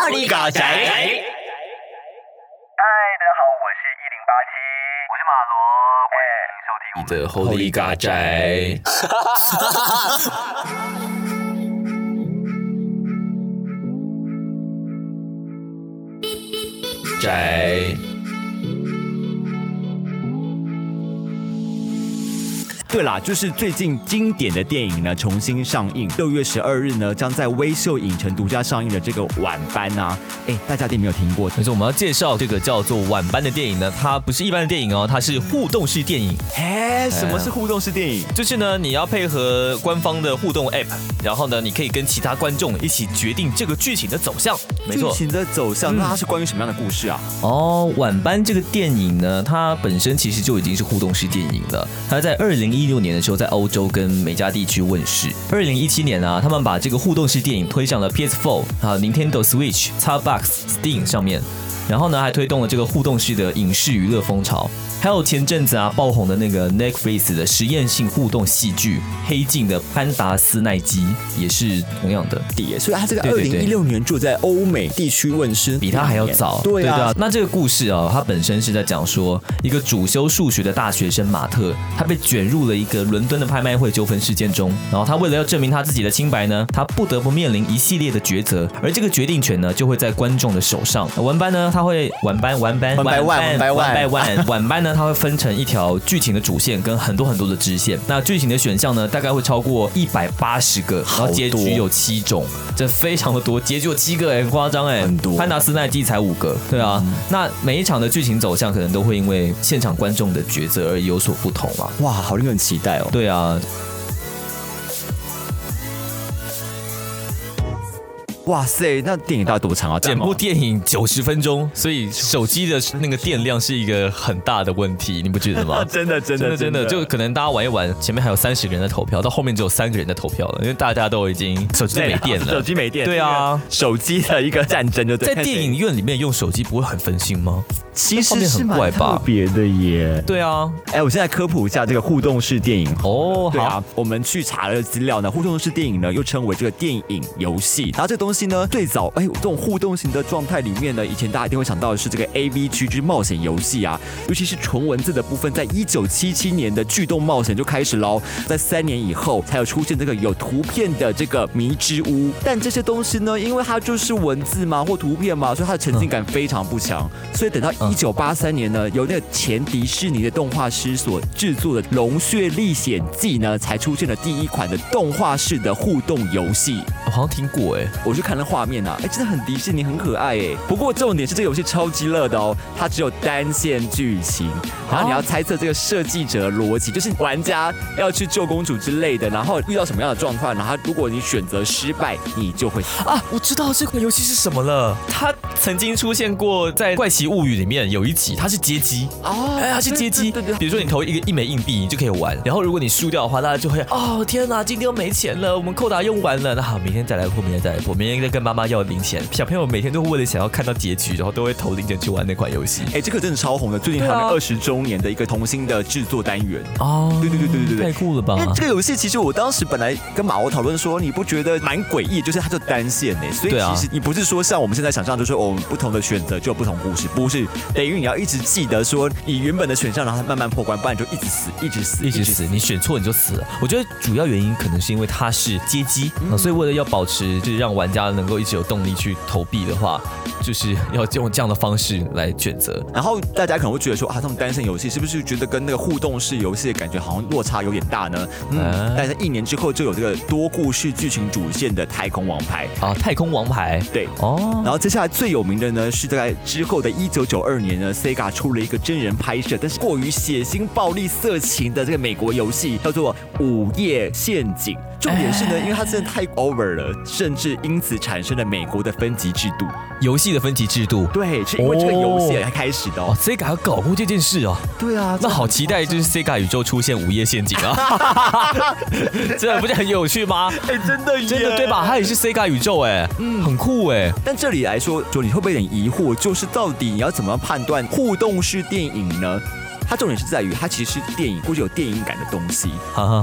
哈利嘎仔。嗨，大家好，我是一零八七，我是马罗，欢迎收听你的 Holy 嘎仔，仔。对啦，就是最近经典的电影呢重新上映，六月十二日呢将在微秀影城独家上映的这个《晚班》啊，哎，大家一定没有听过。可是我们要介绍这个叫做《晚班》的电影呢，它不是一般的电影哦，它是互动式电影。哎，什么是互动式电影？就是呢，你要配合官方的互动 App，然后呢，你可以跟其他观众一起决定这个剧情的走向。没错，剧情的走向，那它是关于什么样的故事啊？哦，《晚班》这个电影呢，它本身其实就已经是互动式电影了。它在二零一一六年的时候，在欧洲跟美加地区问世。二零一七年啊，他们把这个互动式电影推向了 PS Four 啊、Nintendo Switch、Xbox、Steam 上面。然后呢，还推动了这个互动式的影视娱乐风潮。还有前阵子啊爆红的那个 Netflix 的实验性互动戏剧《黑镜》的潘达斯奈基也是同样的。碟，所以它这个二零一六年就在欧美地区问世，比他还要早。对啊，那这个故事啊，它本身是在讲说，一个主修数学的大学生马特，他被卷入了一个伦敦的拍卖会纠纷事件中，然后他为了要证明他自己的清白呢，他不得不面临一系列的抉择，而这个决定权呢，就会在观众的手上。文班呢，他会晚班晚班 one, one by one 晚班晚晚班呢，它会分成一条剧情的主线跟很多很多的支线。那剧情的选项呢，大概会超过一百八十个，然后结局有七种，这非常的多，结局有七个哎，很夸张哎，很多潘达斯奈基才五个，对啊。那每一场的剧情走向可能都会因为现场观众的抉择而有所不同啊。哇，好令人期待哦。对啊，哇塞，那电影到底多长啊？整部电影九十分钟，所以手机的那个电量是一个很大的问题，你不觉得吗？真的真的真的真的，就可能大家玩一玩，前面还有三十个人在投票，到后面只有三个人在投票了，因为大家都已经手机都没电了。手机没电，对啊，手机的一个战争就对在电影院里面用手机不会很分心吗？其实是蛮很怪吧特别的耶。对啊，哎，我现在科普一下这个互动式电影。哦，好对啊，，我们去查了资料呢，互动式电影呢又称为这个电影游戏。然后这个东西呢，最早哎，这种互动型的状态里面呢，以前大家一定会想到的是这个 A V 区之冒险游戏啊，尤其是纯文字的部分，在一九七七年的巨动冒险就开始喽，在三年以后才有出现这个有图片的这个迷之屋。但这些东西呢，因为它就是文字嘛或图片嘛，所以它的沉浸感非常不强。所以等到嗯一九八三年呢，由那个前迪士尼的动画师所制作的《龙穴历险记》呢，才出现了第一款的动画式的互动游戏。我好像听过哎。我去看那画面啊，哎，真的很迪士尼，很可爱哎。不过重点是这个游戏超级乐的哦，它只有单线剧情，然后你要猜测这个设计者逻辑，就是玩家要去救公主之类的，然后遇到什么样的状况，然后如果你选择失败，你就会。啊，我知道这款游戏是什么了。它曾经出现过在《怪奇物语》里面有一集，它是街机。哦哎，它是街机，对对对比如说你投一个一枚硬币，你就可以玩。然后如果你输掉的话，大家就会哦天哪，今天又没钱了，我们扣打用完了，那好，明天再来破，明天再来破，明天再跟妈妈要零钱。小朋友每天都为了想要看到结局，然后都会投零钱去玩那款游戏。哎，这个真的超红的，最近还有 二十周年的一个童星的制作单元。哦，对对对对对对太酷了吧因为这个游戏其实我当时本来跟马欧讨论说，你不觉得蛮诡异？就是它就单线呢，所以其实你不是说像我们现在想象，就是我们不同的选择就有不同故事，不是等于你要一直记得说你原本的选项，然后慢慢破关，不然你就一直死，一直死，一直死，你选错你就死了。我觉得主要原因可能是因为它是街机、啊所以为了要保持就是让玩家能够一直有动力去投币的话，就是要用这样的方式来选择。然后大家可能会觉得说啊，他们单身游戏是不是觉得跟那个互动式游戏的感觉好像落差有点大呢？嗯啊，但是一年之后就有这个多故事剧情主线的太空王牌。啊，太空王牌对，哦，然后接下来最有名的呢，是在之后的一九九二年呢，Sega 出了一个真人拍摄，但是过于血腥、暴力、色情的这个美国游戏，叫做《午夜陷阱》。重点是呢，因为它真的太 over 了，甚至因此产生了美国的分级制度。游戏的分级制度。对，是因为这个游戏哦才开始的哦哦。，Sega 有搞过这件事哦，对啊，那好期待，就是 Sega 宇宙出现午夜陷阱啊，这不是很有趣吗？哎，真的耶真的对吧？它也是 Sega 宇宙哎，嗯，很酷哎。但这里来说，说你会不会有点疑惑，就是到底你要怎么判断互动式电影呢？它重点是在于它其实是电影或者有电影感的东西。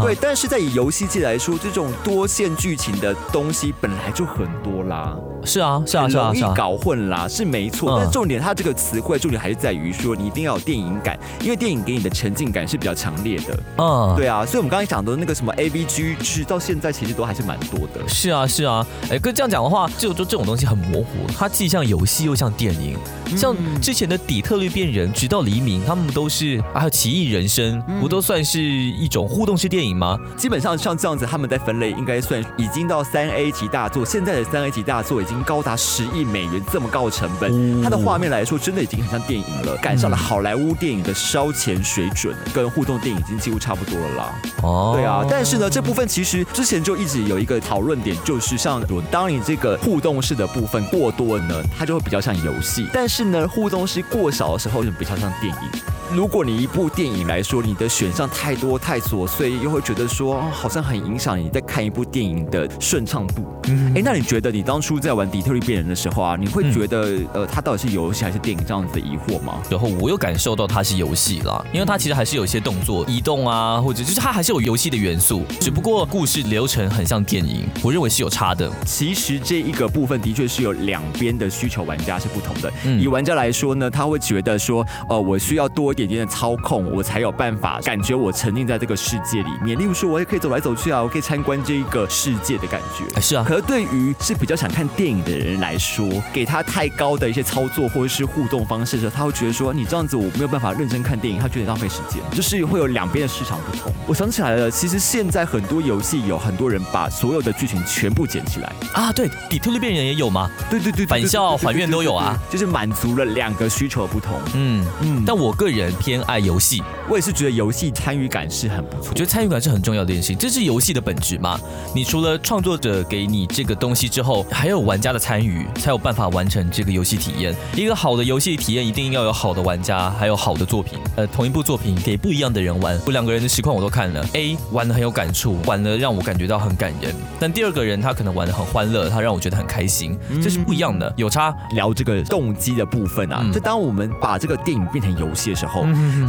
对，但是在以游戏界来说，这种多线剧情的东西本来就很多啦，是啊，是啊，是啊。容易搞混啦，是没错。嗯但重点它这个词汇重点还是在于说，你一定要有电影感，因为电影给你的沉浸感是比较强烈的。嗯，对啊，所以我们刚才讲的那个什么 A V G，其实到现在其实都还是蛮多的。是啊，是啊，哎，哥这样讲的话，就就这种东西很模糊，它既像游戏又像电影。像之前的《底特律变人》《直到黎明》，他们都是，还有《奇异人生》，不都算是一种互动式电影吗？基本上像这样子，他们在分类应该算已经到三 A 级大作。现在的三 A 级大作已经高达十亿美元这么高的成本，它的画面来说真的已经很像电影了，赶上了好莱坞电影的烧钱水准，跟互动电影已经几乎差不多了啦。哦对啊，但是呢，这部分其实之前就一直有一个讨论点，就是像当你这个互动式的部分过多呢，它就会比较像游戏；但是呢，互动式过少的时候，就比较像电影。如果你一部电影来说，你的选项太多太琐碎，又会觉得说、哦好像很影响你在看一部电影的顺畅度。嗯哎、那你觉得你当初在玩《底特律变人》的时候啊，你会觉得、呃，它到底是游戏还是电影这样子的疑惑吗？然后我又感受到它是游戏啦，因为它其实还是有一些动作移动啊，或者就是它还是有游戏的元素，只不过故事流程很像电影，我认为是有差的。其实这一个部分的确是有两边的需求，玩家是不同的。嗯以玩家来说呢，他会觉得说，呃，我需要多一点点的操控，我才有办法感觉我沉浸在这个世界里面。例如说，我也可以走来走去啊，我可以参观这一个世界的感觉。哎，是啊，可是对于是比较想看电影的人来说，给他太高的一些操作或者是互动方式的时候，他会觉得说你这样子我没有办法认真看电影，他觉得浪费时间，就是会有两边的市场不同。我想起来了，其实现在很多游戏有很多人把所有的剧情全部剪起来，啊，对，底特律变人也有吗？对对对，返校还愿都有啊，就是满足了两个需求不同。嗯嗯，但我个人偏爱游戏，我也是觉得游戏参与感是很不错我。觉得参与感是很重要的一件事情，这是游戏的本质嘛。你除了创作者给你这个东西之后，还有玩家的参与，才有办法完成这个游戏体验。一个好的游戏体验一定要有好的玩家，还有好的作品。呃，同一部作品给不一样的人玩，我两个人的实况我都看了，A 玩的很有感触，玩的让我感觉到很感人。但第二个人他可能玩的很欢乐，他让我觉得很开心，这是不一样的，有差。聊这个动机的部分啊，嗯就当我们把这个电影变成游戏的时候，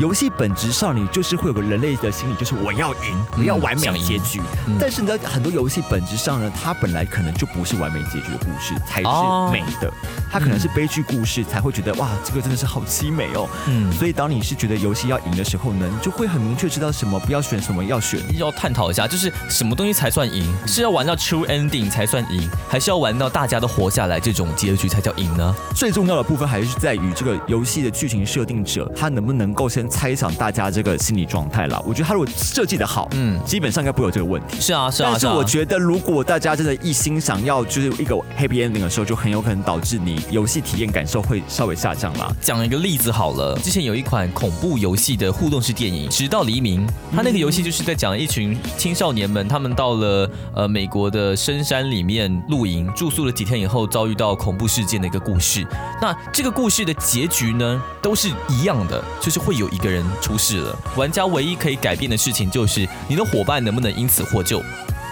游戏本质上你就是会有个人类的心理，就是我要赢，我要完美结局。嗯但是呢，很多游戏本质上呢，它本来可能就不是完美结局的故事才哦是美的，它可能是悲剧故事才会觉得哇，这个真的是好凄美哦。嗯，所以当你是觉得游戏要赢的时候呢，你就会很明确知道什么不要选，什么要选。要探讨一下，就是什么东西才算赢？是要玩到 true ending 才算赢，还是要玩到大家都活下来这种结局才叫赢呢？最重要的部分还是在于这个游戏的剧情设定者，他能不能够先猜想大家这个心理状态啦。我觉得他如果设计的好，嗯嗯，基本上应该不会有这个问题。是啊，是啊，啊但是我觉得，如果大家真的一心想要就是一个 happy ending 的时候，就很有可能导致你游戏体验感受会稍微下降啦。讲一个例子好了，之前有一款恐怖游戏的互动式电影《直到黎明》，它那个游戏就是在讲一群青少年们，他们到了呃美国的深山里面露营，住宿了几天以后，遭遇到恐怖事件的一个故事。那这个故事的结局呢，都是一样的，就就是会有一个人出事了。玩家唯一可以改变的事情就是你的伙伴能不能因此获救。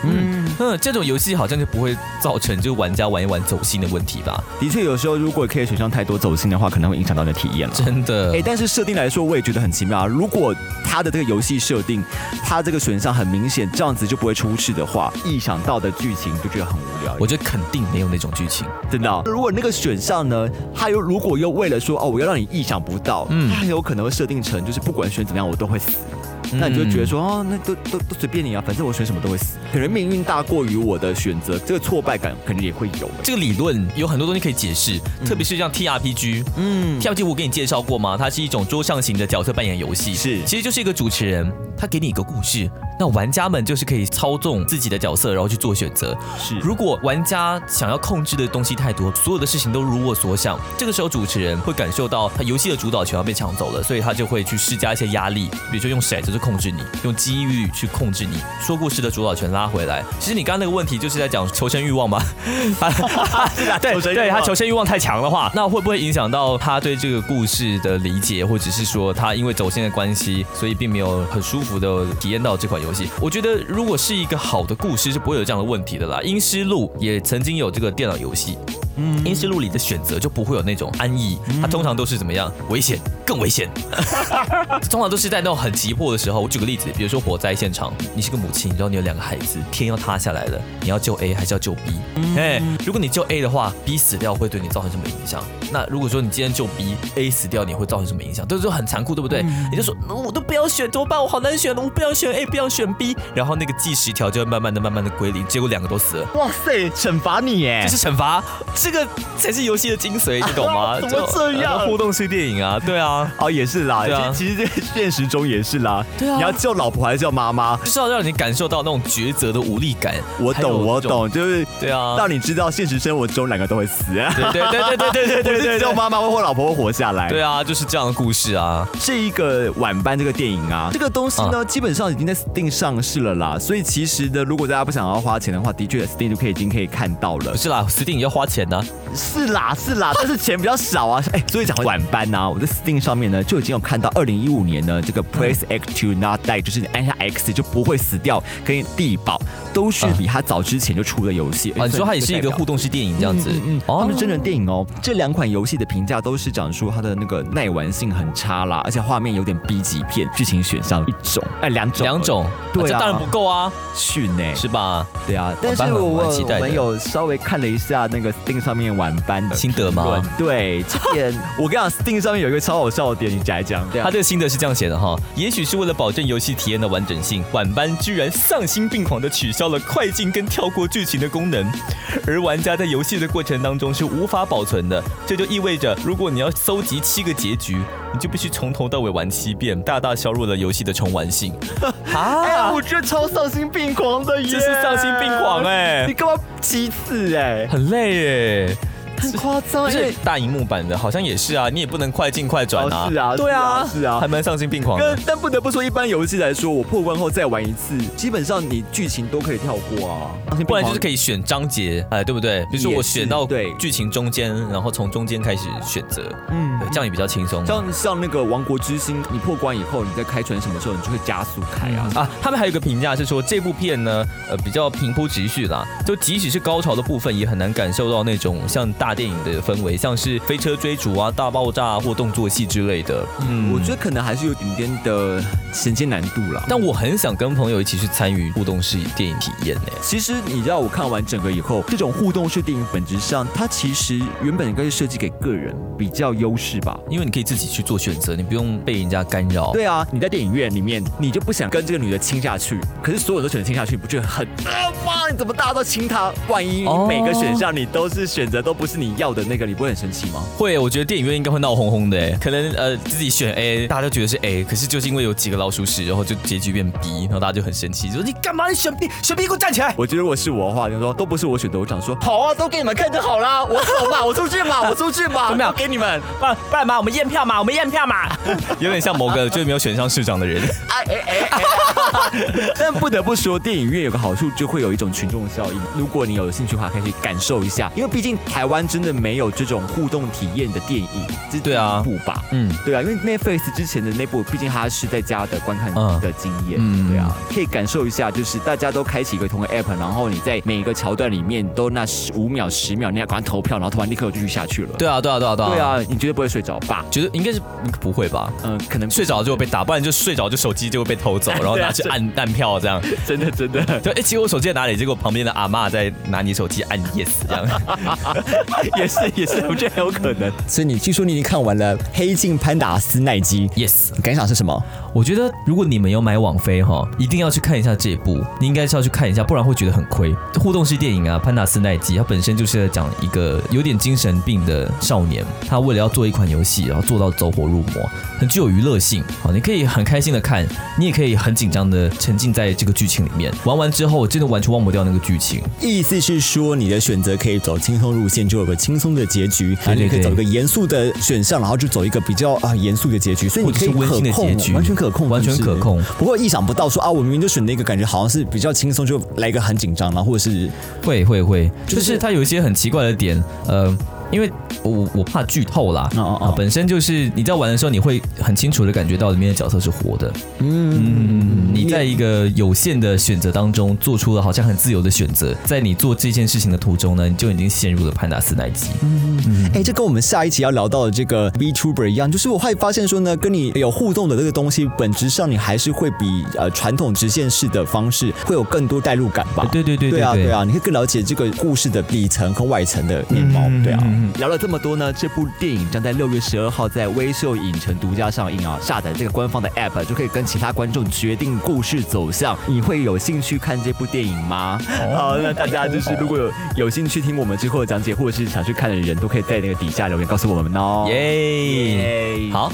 嗯嗯，这种游戏好像就不会造成就玩家玩一玩走心的问题吧？的确，有时候如果可以选项太多走心的话，可能会影响到你的体验了。真的哎、，但是设定来说，我也觉得很奇妙啊。如果他的这个游戏设定，他这个选项很明显，这样子就不会出事的话，意想到的剧情就觉得很无聊。我觉得肯定没有那种剧情。真的哦、如果那个选项呢，他又如果又为了说哦，我要让你意想不到，嗯它很有可能会设定成就是不管选怎么样，我都会死。那你就觉得说哦，那都都都随便你啊，反正我选什么都会死。可能命运大过于我的选择，这个挫败感可能也会有、哎这个理论有很多东西可以解释，特别是像 TRPG。嗯，TRPG 我给你介绍过吗？它是一种桌上型的角色扮演游戏，是其实就是一个主持人，他给你一个故事，那玩家们就是可以操纵自己的角色，然后去做选择。是如果玩家想要控制的东西太多，所有的事情都如我所想，这个时候主持人会感受到他游戏的主导权要被抢走了，所以他就会去施加一些压力，比如说用骰子去控制你，用机遇去控制你，说故事的主导权拉回来。其实你刚刚那个问题就是在讲求生欲望吗？对 对，他求生欲望太强的话，那会不会影响到他对这个故事的理解，或者是说他因为走线的关系，所以并没有很舒服的体验到这款游游戏？我觉得如果是一个好的故事，是不会有这样的问题的啦。阴尸路也曾经有这个电脑游戏，嗯，阴尸路里的选择就不会有那种安逸，它通常都是怎么样？危险，更危险。通常都是在那种很急迫的时候。我举个例子，比如说火灾现场，你是个母亲，然后你有两个孩子，天要塌下来了，你要救 A 还是要救 B？哎、如果你救 A 的话，B 死掉会对你造成什么影响？那如果说你今天救 B，A 死掉，你会造成什么影响？都是很残酷，对不对？你就说那我都不要选，怎么办？我好难选，我不要选 A，不要选 B，然后那个计时条就会慢慢的、慢慢的归零，结果两个都死了。哇塞，惩罚你耶这！是惩罚，这个才是游戏的精髓，你懂吗？怎么这样就互动式电影啊，对啊，哦，也是啦，啊其实其实这现实中也是啦。对啊你要叫老婆还是叫妈妈？就是要让你感受到那种抉择的无力感。我懂，我。懂，就是对啊，让你知道现实生活中两个都会死。对对对对对对对对对只有对。妈妈或老婆会活下来。对啊，就是这样的故事啊。这一个晚班这个电影啊，这个东西呢，基本上已经在 Steam 上市了啦。所以其实呢，如果大家不想要花钱的话，的确 Steam 就可以已经可以看到了不。是啦，，Steam 要花钱的、是啦，是啦，但是钱比较少啊。哎，所以讲晚班啊，我在 Steam 上面呢就已经有看到，二零一五年呢这个 Press X to Not Die，就是你按下 X 就不会死掉，跟地堡都是比它早之前就出的游戏。啊，你说它也是一个互动式电影这样子，嗯嗯，他们是真人电影哦。这两款游戏的评价都是讲说它的那个耐玩性很差啦，而且画面有点 B 级片，剧情选项一种，哎，两种，两种，对啊这当然不够啊，逊呢，是吧？对啊。但是我我们有稍微看了一下那个 Steam 上面晚班的心得吗对，这点 我跟你讲，Steam 上面有一个超好笑的点，你讲一讲。他这个心得是这样写的哈，也许是为了保证游戏体验的完整性，晚班居然丧心病狂的取消了快进跟跳过剧情的功能，而玩家在游戏的过程当中是无法保存的。这就意味着，如果你要搜集七个结局，你就必须从头到尾玩七遍，大大削弱了游戏的重玩性。啊，我觉得超丧心病狂的耶！这是丧心病狂哎你干嘛七次哎？很累耶。很夸张，不是因为大荧幕版的，好像也是啊，你也不能快进快转啊。哦是啊对啊，是啊还蛮丧心病狂的但。不得不说，一般游戏来说，我破关后再玩一次，基本上你剧情都可以跳过啊。不然就是。可以选章节，哎，对不对？比如说我选到对剧情中间，然后从中间开始选择，嗯，这样也比较轻松。像像那个《王国之心》，你破关以后，你在开船什么时候，你就会加速开啊。啊，他们还有一个评价是说，这部片呢，呃，比较平铺直叙啦，就即使是高潮的部分，也很难感受到那种像大电影的氛围，像是飞车追逐啊、大爆炸、啊、或动作戏之类的。嗯我觉得可能还是有一点点的衔接难度啦。但我很想跟朋友一起去参与互动式电影体验呢。其实你知道，我看完整个以后，这种互动式电影本质上，它其实原本应该是设计给个人比较优势吧。因为你可以自己去做选择，你不用被人家干扰。对啊，你在电影院里面，你就不想跟这个女的亲下去，可是所有人都选择亲下去，你不觉得很啊妈？你怎么大家都亲她？万一你哦每个选项你都是选择都不是你要的那个，你不会很生气吗？会，我觉得电影院应该会闹哄哄的诶，可能呃自己选 A，大家都觉得是 A，可是就是因为有几个老鼠屎，然后就结局变 B，然后大家就很生气，就说你干嘛你选 B，选 B 给我站起来！我觉得如果是我的话，就说都不是我选的，我想说好啊，都给你们看就好啦，我走嘛，我出去嘛，我出去嘛，怎么样给你们。不然不然嘛，我们验票嘛，我们验票嘛，有点像某个就是没有选上市长的人。哎哎哎哎！但不得不说，电影院有个好处，就会有一种群众效应。如果你有兴趣的话，可以去感受一下，因为毕竟台湾真的没有这种互动体验的电影，这对啊一部吧？嗯，对啊，因为 Netflix 之前的那部，毕竟它是在家的观看嗯的经验，嗯对啊，可以感受一下，就是大家都开启一个同一个 app，然后你在每一个桥段里面都那十五秒、十秒，你要赶快投票，然后投完立刻就继续下去了。对啊，对啊，对啊，对啊，对，啊，你绝对不会睡着吧？觉得应该是不会吧？嗯，可能睡着就会被打，不然就睡着就手机就会被偷走，然后拿去按按票这样。真的真的。对，哎，结果我手机在哪里？结果旁边的阿妈在拿你手机按 yes 这样。也是也是，我觉得很有可能。所以你据说你已经看完了《黑镜潘达斯奈基》，yes，你感想是什么？我觉得如果你们有买网飞哈，一定要去看一下这部，你应该是要去看一下，不然会觉得很亏。互动式电影啊，《潘达斯奈基》它本身就是在讲一个有点精神病的少年，他为了要做一款游戏，然后做到走火入魔，很具有娱乐性。好，你可以很开心的看，你也可以很紧张的沉浸在这个剧情里面。玩完之后，真的完全忘不掉那个剧情。意思是说，你的选择可以走轻松路线，就有个轻松的结局；啊你可以走一个严肃的选项，然后就走一个比较啊严肃的结局。所以你可以可控完全可控，完全可控。不过意想不到说啊，我明明就选那个感觉好像是比较轻松，就来一个很紧张，然后或者是会会会，就就是是它有一些很奇怪的点，呃，因为我我怕剧透啦，哦哦哦。啊，本身就是你在玩的时候，你会很清楚的感觉到里面的角色是活的，嗯，你在一个有限的选择当中做出了好像很自由的选择，在你做这件事情的途中呢，你就已经陷入了潘达斯那一集。哎，这跟我们下一集要聊到的这个 VTuber 一样，就是我会发现说呢，跟你有互动的这个东西，本质上你还是会比呃传统直线式的方式会有更多代入感吧？对对对对啊，对。对啊，你会更了解这个故事的底层和外层的面貌，对啊。聊了这么多呢，这部电影将在六月十二号在微秀影城独家上映啊！下载这个官方的 App 就可以跟其他观众决定故事走向。你会有兴趣看这部电影吗？好，那大家就是如果有有兴趣听我们之后的讲解，或者是想去看的人都可以在那个底下留言告诉我们哦。耶，耶好，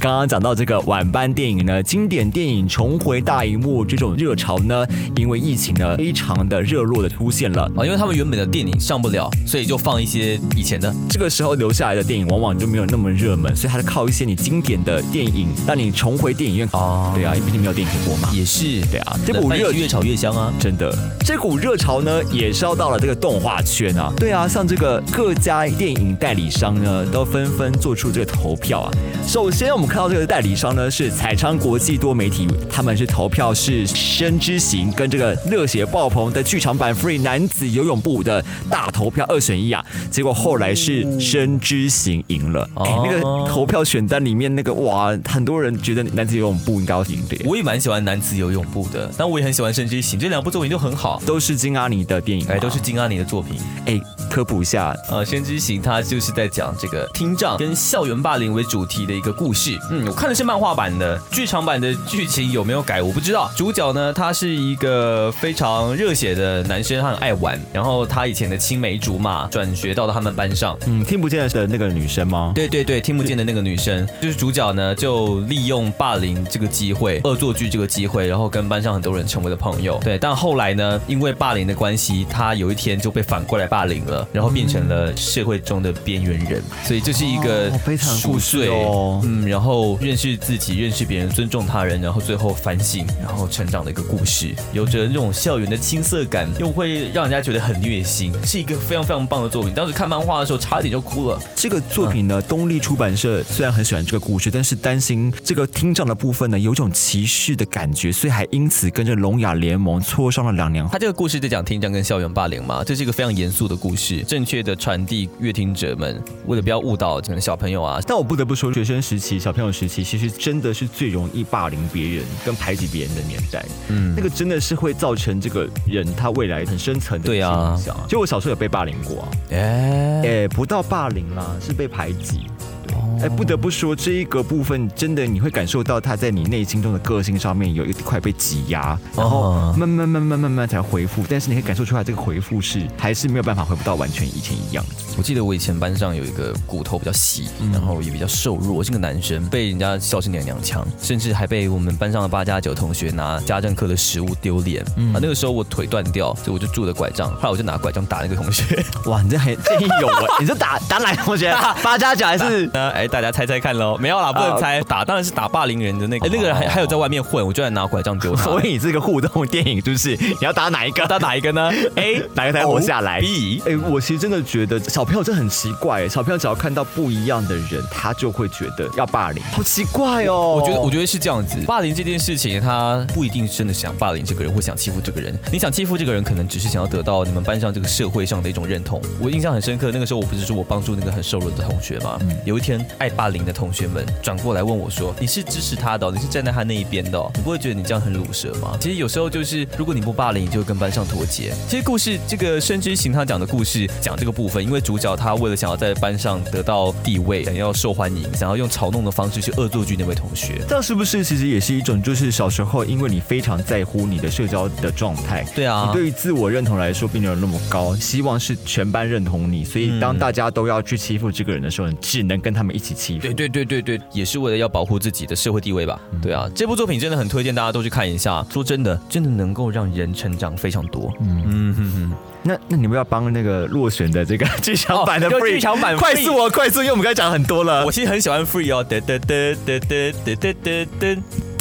刚刚讲到这个晚班电影呢，经典电影重回大荧幕这种热潮呢，因为疫情呢，非常的热络的出现了。啊，因为他们原本的电影上不了，所以就放一些以前的。这个时候留下来的电影往往就没有那么热门，所以它是靠一些你经典的电影让你重回电影院。哦对啊，因为毕竟没有电影可播嘛。也是，对啊，这股热越炒越香啊。真的，这股热潮呢，也烧到了这个动画圈啊。对啊，像这个各家电影代理商呢，都纷纷做出这个投票啊。首先，我们看到这个代理商呢是彩昌国际多媒体，他们是投票是《深之行》跟这个热血爆棚的剧场版《Free 男子游泳部》的大投票二选一啊。结果后来是《深之行》赢了。哎、那个投票选单里面那个哇，很多人觉得男子游泳部应该要赢的。我也蛮喜欢男子游泳部的，但我也很喜欢《深之行》，这两部作品都很好，都是金阿尼的电影嘛，哎，都是金阿尼的作品。哎，科普一下，呃，《先知行》它就是在讲这个听障跟校园霸凌为主题的一个故事。嗯，我看的是漫画版的，剧场版的剧情有没有改我不知道。主角呢，他是一个非常热血的男生，他很爱玩。然后他以前的青梅竹马转学到了他们班上。嗯，听不见的那个女生吗？对对对，听不见的那个女生，就是主角呢，就利用霸凌这个机会，恶作剧这个机会，然后跟班上很多人成为了朋友。对，但后来呢，因为霸凌的关系，他有一天就被反过来霸凌了，然后变成了社会中的边缘人。所以这是一个哦悲惨的故事赎罪哦嗯，然后认识自己，认识别人，尊重他人，然后最后反省，然后成长的一个故事，有着那种校园的青涩感，又会让人家觉得很虐心，是一个非常非常棒的作品。当时看漫画的时候，差点就哭了。这个作品呢，东立出版社虽然很喜欢这个故事，但是担心这个听障的部分呢，有种歧视的感觉，所以还因此跟着聋哑联盟磋商了两年。他这个故事在讲听障跟校园霸凌嘛，这是一个非常严肃的故事，正确的传递乐听者们，为了不要误导可能小朋友啊，但我不得不说，学生时期、小朋友时期，其实真的是最容易霸凌别人跟排挤别人的年代。嗯，那个真的是会造成这个人他未来很深层的对啊影响。就我小时候有被霸凌过啊，哎、哎，不到霸凌啦，是被排挤。对，哎，不得不说，这一个部分真的你会感受到他在你内心中的个性上面有一块被挤压，然后哦慢慢慢慢慢慢才回复，但是你可以感受出来这个回复是还是没有办法回复到完全以前一样。我记得我以前班上有一个骨头比较细，嗯然后也比较瘦弱，是个男生，被人家笑是娘娘腔，甚至还被我们班上的八加九同学拿家政课的食物丢脸。嗯啊，那个时候我腿断掉，所以我就拄着拐杖，后来我就拿拐杖打那个同学。哇，你这很这有啊！你是打打哪个同学？八加九还是？那哎，大家猜猜看喽？没有啦，不能猜，打当然是打霸凌人的那个。哎，那个人还还有在外面混，我居然拿拐杖丢他。所以这个互动电影就是 你要打哪一个？打哪一个呢？A 哪个才活下来 B 哎、我其实真的觉得小朋友真的很奇怪，哎，小朋友只要看到不一样的人，他就会觉得要霸凌，好奇怪哦。我觉得，我觉得是这样子。霸凌这件事情，他不一定真的想霸凌这个人，或想欺负这个人。你想欺负这个人，可能只是想要得到你们班上这个社会上的一种认同。我印象很深刻，那个时候我不是说我帮助那个很瘦弱的同学吗？有一天，爱霸凌的同学们转过来问我说：“你是支持他的哦、你是站在他那一边的哦、你不会觉得你这样很鲁蛇吗？”其实有时候就是，如果你不霸凌，你就会跟班上脱节。其实故事这个《深之行》他讲的故事讲这个部分，因为主角他为了想要在班上得到地位，想要受欢迎，想要用嘲弄的方式去恶作剧那位同学。这样是不是其实也是一种，就是小时候因为你非常在乎你的社交的状态，对啊你对于自我认同来说并没有那么高，希望是全班认同你，所以当大家都要去欺负这个人的时候，你只能跟他们一起欺负。对对对对对，也是为了要保护自己的社会地位吧？对啊，这部作品真的很推荐大家都去看一下。说真的，真的能够让人成长非常多。嗯嗯哼哼。那那你们要帮那个落选的这个 剧场版的剧场版快速哦，快速，因为我们刚才讲很多了。我其实很喜欢 Free 哦。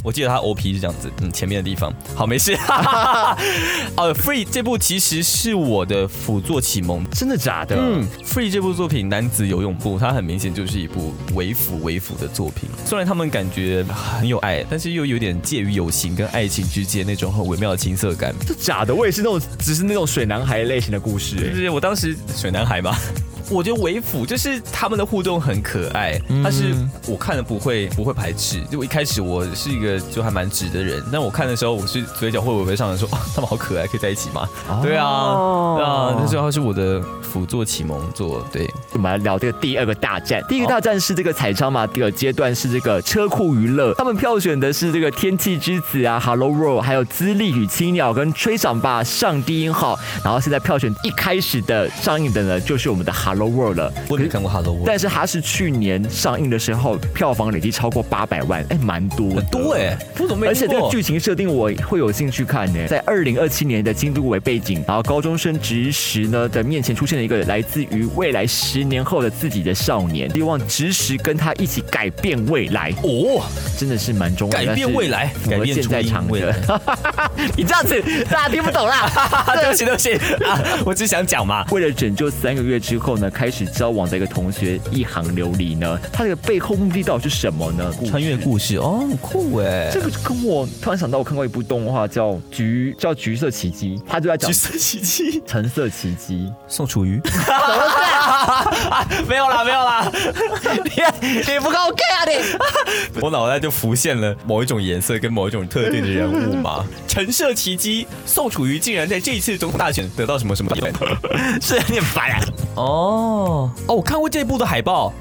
我记得他 OP 是这样子，嗯，前面的地方。好，没事。呃，Free 这部其实是我的辅作启蒙。真的假的？嗯，Free 这部作品男子游泳部，它很明显就是一部为辅为辅的作品。虽然他们感觉很有爱，但是又有点介于友情跟爱情之间那种很微妙的青涩感。这假的，我也是那种只是那种水男孩类型的故事、哎就是我当时水男孩嘛。我觉得为辅就是他们的互动很可爱，但是我看了不会不会排斥。就我一开始我是一个就还蛮直的人，但我看的时候我是嘴角会微微上扬说，啊，他们好可爱，可以在一起吗？对啊，对啊，那时候是我的辅作启蒙作，对。我们来聊这个第二个大战。第一个大战是这个彩超嘛，第二阶段是这个车库娱乐，他们票选的是这个天气之子啊，Hello World，还有资历与青鸟跟吹响吧上低音号。然后现在票选一开始的上映的呢，就是我们的 Hello World 了。我也没看过 Hello World，但是它是去年上映的时候，票房累计超过八百万，哎，蛮多的，很多哎、我怎么没而且这个剧情设定我会有兴趣看呢。在二零二七年的京都为背景，然后高中生直实呢的面前出现了一个来自于未来十年后的自己的少年，希望直实跟他一起改变未来，哦，真的是蛮重要。改变未来改变现在场未。你这样子大家听不懂啦。对不起对不起啊，我只想讲嘛。为了拯救三个月之后呢，开始交往的一个同学一行流离呢，他这个背后目的到底是什么呢？穿越故事哦，很酷哎，这个跟我突然想到，我看过一部动画叫《橘》，叫《橘色奇迹》，他就在讲橘色奇迹，橙色奇迹。宋楚瑜，没有啦没有啦，你你不够 gay 啊你！我脑袋就浮现了某一种颜色跟某一种特定的人物嘛。橙色奇迹，宋楚瑜竟然在这一次总统大选得到什么什么奖？是有点烦啊！哦哦，我看过这部的海报，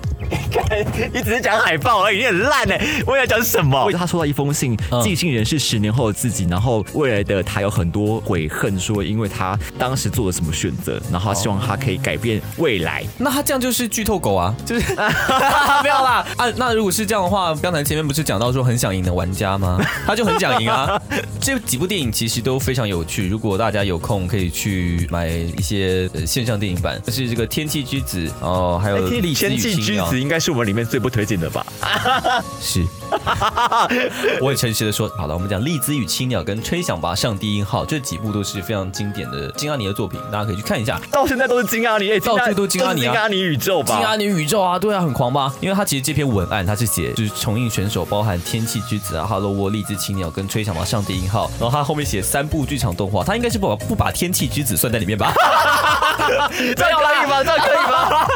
你只是讲海报而已，你很烂哎！我要讲什么？他收到一封信，嗯寄信人是十年后的自己，然后未来的他有很多悔恨，说因为他当时做了什么选择，然后他希望他可以改变未来。那他这样就是剧透狗啊，就是 不要啦啊。那如果是这样的话，刚才前面不是讲到说很想赢的玩家吗？他就很想赢啊。这几部电影其实都非常有趣，如果大家有空可以去买一些呃线上电影版，是这个《天气之子》哦，还有《天气之子》应该是我们里面最不推荐的吧？是，我也诚实的说，好了，我们讲《荔枝与青鸟》跟《吹响吧上低音号》这几部都是非常经典的金阿尼的作品，大家可以去看一下。到现在都是金阿尼，哎到处都金阿尼啊金阿尼宇宙吧？金阿尼宇宙啊，对啊，很狂吧？因为他其实这篇文案他是写就是重映选手包含天气之子啊、哈喽窝、荔枝青鸟跟吹响吧上低音号，然后他后面写三部剧场动画，他应该是不把不把天气之子算在里面吧？这样可以吗？这样可以吗？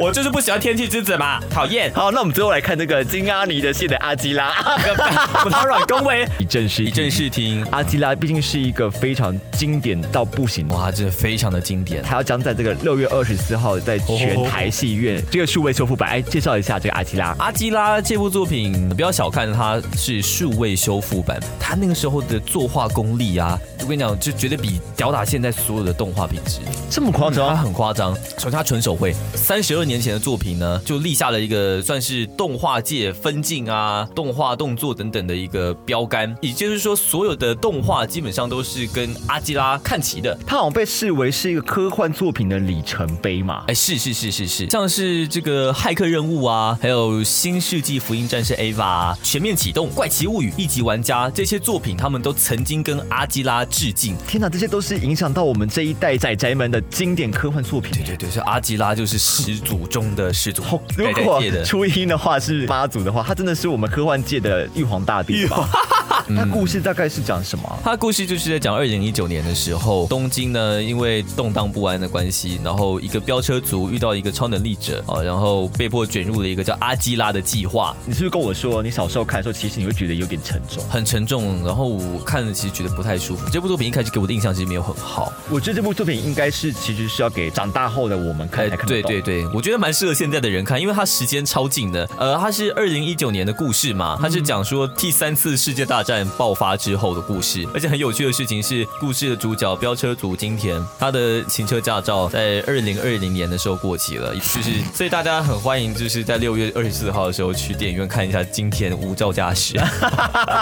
我就是不喜欢天气之子嘛，讨厌。好，那我们最后来看这个金阿尼的戏的阿基拉，他软恭维，一阵是一阵视听，阿基拉毕竟是一个非常经典到不行哇，这非常的经典。他要将在这个六月二十四号在全台戏院这个数位修复版，哎，介绍一下这个阿基拉。阿基拉这部作品，不要小看它是数位修复版，它那个时候的作画功力啊，我跟你讲，就绝对比吊打现在所有的动画品质。这么夸它很夸张。首先，它纯手绘，三十二年前的作品呢，就立下了一个算是动画界分镜啊、动画动作等等的一个标杆。也就是说，所有的动画基本上都是跟阿基拉看齐的。它好像被视为是一个科幻作品的里程碑嘛。哎，是是是是是，像是这个骇客任务啊，还有新世纪福音战士 AVA 啊，全面启动、怪奇物语、一级玩家这些作品，他们都曾经跟阿基拉致敬。天哪，这些都是影响到我们这一代仔仔们的经典科幻作品。对对对，是阿基拉就是始祖中的始祖，好，如果。初音的话是妈祖的话，他真的是我们科幻界的玉皇大帝吧？他故事大概是讲什么啊？他的故事就是在讲二零一九年的时候，东京呢因为动荡不安的关系，然后一个飙车族遇到一个超能力者啊，然后被迫卷入了一个叫阿基拉的计划，你是不是跟我说，你小时候看的时候，其实你会觉得有点沉重？很沉重，然后我看了其实觉得不太舒服。这部作品一开始给我的印象其实没有很好，我觉得这部作品应该是其实是要给长大后的我们看才看。对对对，我觉得蛮适合现在的人看，因为它时间超近的。呃，它是二零一九年的故事嘛，它是讲说第三次世界大战战爆发之后的故事。而且很有趣的事情是，故事的主角飙车族金田，他的行车驾照在二零二零年的时候过期了，就是 所以大家很欢迎，就是在六月二十四号的时候去电影院看一下金田无照驾驶，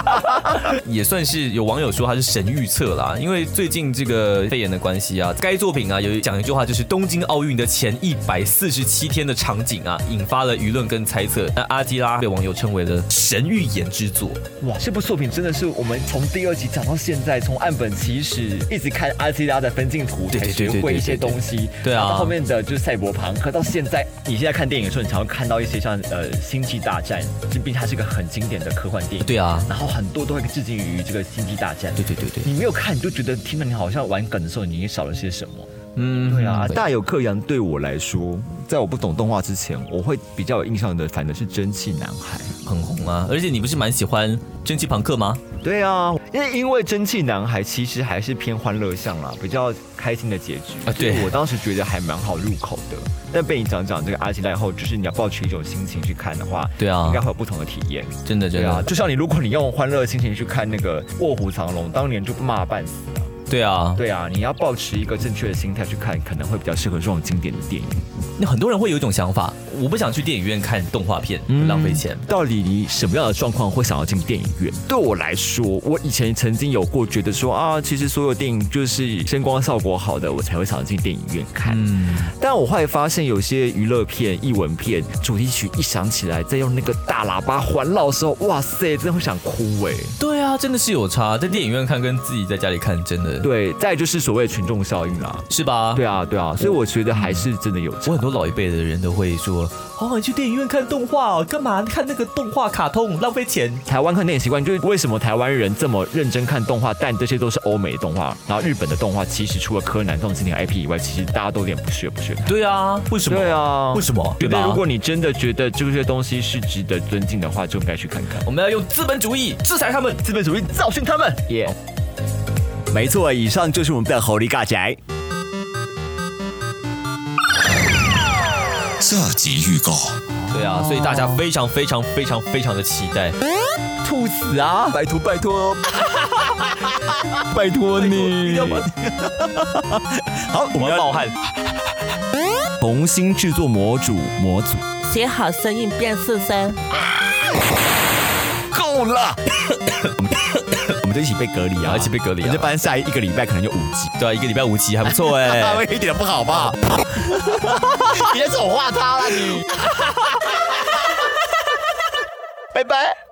也算是有网友说他是神预测啦，因为最近这个肺炎的关系啊，该作品啊有讲一句话就是东京奥运的前一百四十七天的场景啊，引发了舆论跟猜测。那阿基拉被网友称为了神预言之作。哇，这部作品真的是我们从第二集讲到现在，从岸本齐史一直看阿基拉的分镜图，才学会一些东西。对啊然后后面的就是赛博朋克，到现在你现在看电影的时候，你常会看到一些像呃《星际大战》，这毕竟它是一个很经典的科幻电影。对啊，然后很多都会致敬于这个《星际大战》。对对对对，你没有看，你就觉得听到你好像玩梗的时候，你少了些什么。嗯，对啊，大有克洋对我来说，在我不懂动画之前，我会比较有印象的，反正是蒸汽男孩。很红啊。而且你不是蛮喜欢蒸汽朋克吗？对啊，因为因为蒸汽男孩其实还是偏欢乐向啦，比较开心的结局啊对我当时觉得还蛮好入口的。但被你讲讲这个阿基奈后，就是你要抱持一种心情去看的话，对啊应该会有不同的体验。真的真对啊，的，就像你如果你用欢乐的心情去看那个《卧虎藏龙》，当年就骂半死啊。对啊。对啊，你要保持一个正确的心态去看，可能会比较适合这种经典的电影。那很多人会有一种想法，我不想去电影院看动画片，浪费钱。到底你什么样的状况会想要进电影院？对我来说，我以前曾经有过觉得说啊，其实所有电影就是声光效果好的，我才会想要进电影院看。嗯，但我后来发现，有些娱乐片、译文片主题曲一响起来，再用那个大喇叭环绕的时候，哇塞，真的会想哭哎。对啊，真的是有差，在电影院看跟自己在家里看真的对，再就是所谓群众效应啦。是吧？对啊，对啊，所以我觉得还是真的有差我很。多老一辈的人都会说，哦，你去电影院看动画哦，干嘛看那个动画卡通，浪费钱。台湾看电影习惯，就是为什么台湾人这么认真看动画，但这些都是欧美动画，然后日本的动画其实除了柯南这种经典 IP 以外，其实大家都有点不屑不屑看。对啊，为什么？对啊，为什么？对吧？如果你真的觉得这些东西是值得尊敬的话，就应该去看看。我们要用资本主义制裁他们，资本主义教训他们，耶、没错，以上就是我们的猴力尬宅。下集预告。对啊，所以大家非常非常非常非常的期待。兔死啊！拜托拜托，拜托你！好，我们要冒汗，重新制作模组模组。写好声音变四声。够了，就一起被隔离啊，一起被隔离啊我们这班下一个礼拜可能就五级，对啊，一个礼拜五级还不错哎。一点都不好吧？你在丑化他了你，拜拜。